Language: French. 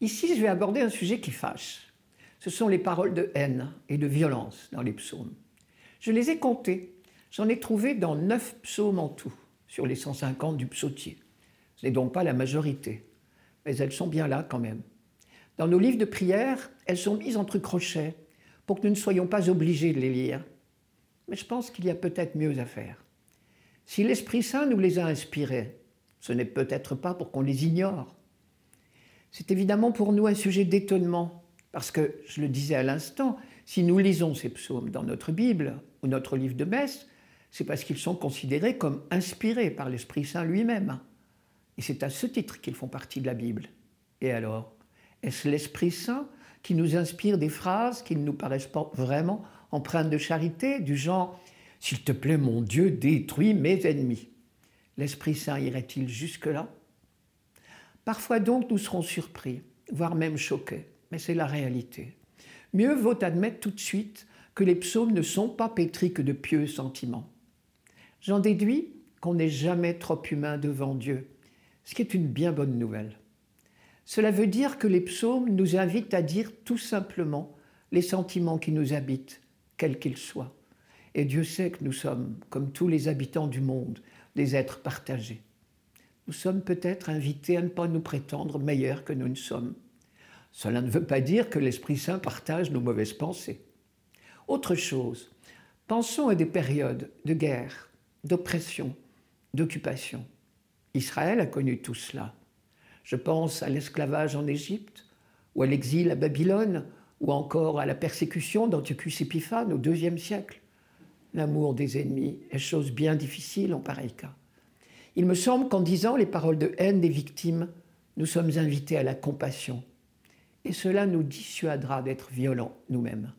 Ici, je vais aborder un sujet qui fâche. Ce sont les paroles de haine et de violence dans les psaumes. Je les ai comptées. J'en ai trouvé dans neuf psaumes en tout, sur les 150 du psautier. Ce n'est donc pas la majorité, mais elles sont bien là quand même. Dans nos livres de prière, elles sont mises entre crochets pour que nous ne soyons pas obligés de les lire. Mais je pense qu'il y a peut-être mieux à faire. Si l'Esprit Saint nous les a inspirées, ce n'est peut-être pas pour qu'on les ignore. C'est évidemment pour nous un sujet d'étonnement, parce que, je le disais à l'instant, si nous lisons ces psaumes dans notre Bible ou notre livre de messe, c'est parce qu'ils sont considérés comme inspirés par l'Esprit Saint lui-même. Et c'est à ce titre qu'ils font partie de la Bible. Et alors, est-ce l'Esprit Saint qui nous inspire des phrases qui ne nous paraissent pas vraiment empreintes de charité, du genre S'il te plaît, mon Dieu, détruis mes ennemis L'Esprit Saint irait-il jusque-là? Parfois donc nous serons surpris, voire même choqués, mais c'est la réalité. Mieux vaut admettre tout de suite que les psaumes ne sont pas pétris que de pieux sentiments. J'en déduis qu'on n'est jamais trop humain devant Dieu, ce qui est une bien bonne nouvelle. Cela veut dire que les psaumes nous invitent à dire tout simplement les sentiments qui nous habitent, quels qu'ils soient. Et Dieu sait que nous sommes, comme tous les habitants du monde, des êtres partagés. Nous sommes peut-être invités à ne pas nous prétendre meilleurs que nous ne sommes. Cela ne veut pas dire que l'Esprit Saint partage nos mauvaises pensées. Autre chose, pensons à des périodes de guerre, d'oppression, d'occupation. Israël a connu tout cela. Je pense à l'esclavage en Égypte, ou à l'exil à Babylone, ou encore à la persécution d'Antiochus Épiphane au IIe siècle. L'amour des ennemis est chose bien difficile en pareil cas. Il me semble qu'en disant les paroles de haine des victimes, nous sommes invités à la compassion. Et cela nous dissuadera d'être violents nous-mêmes.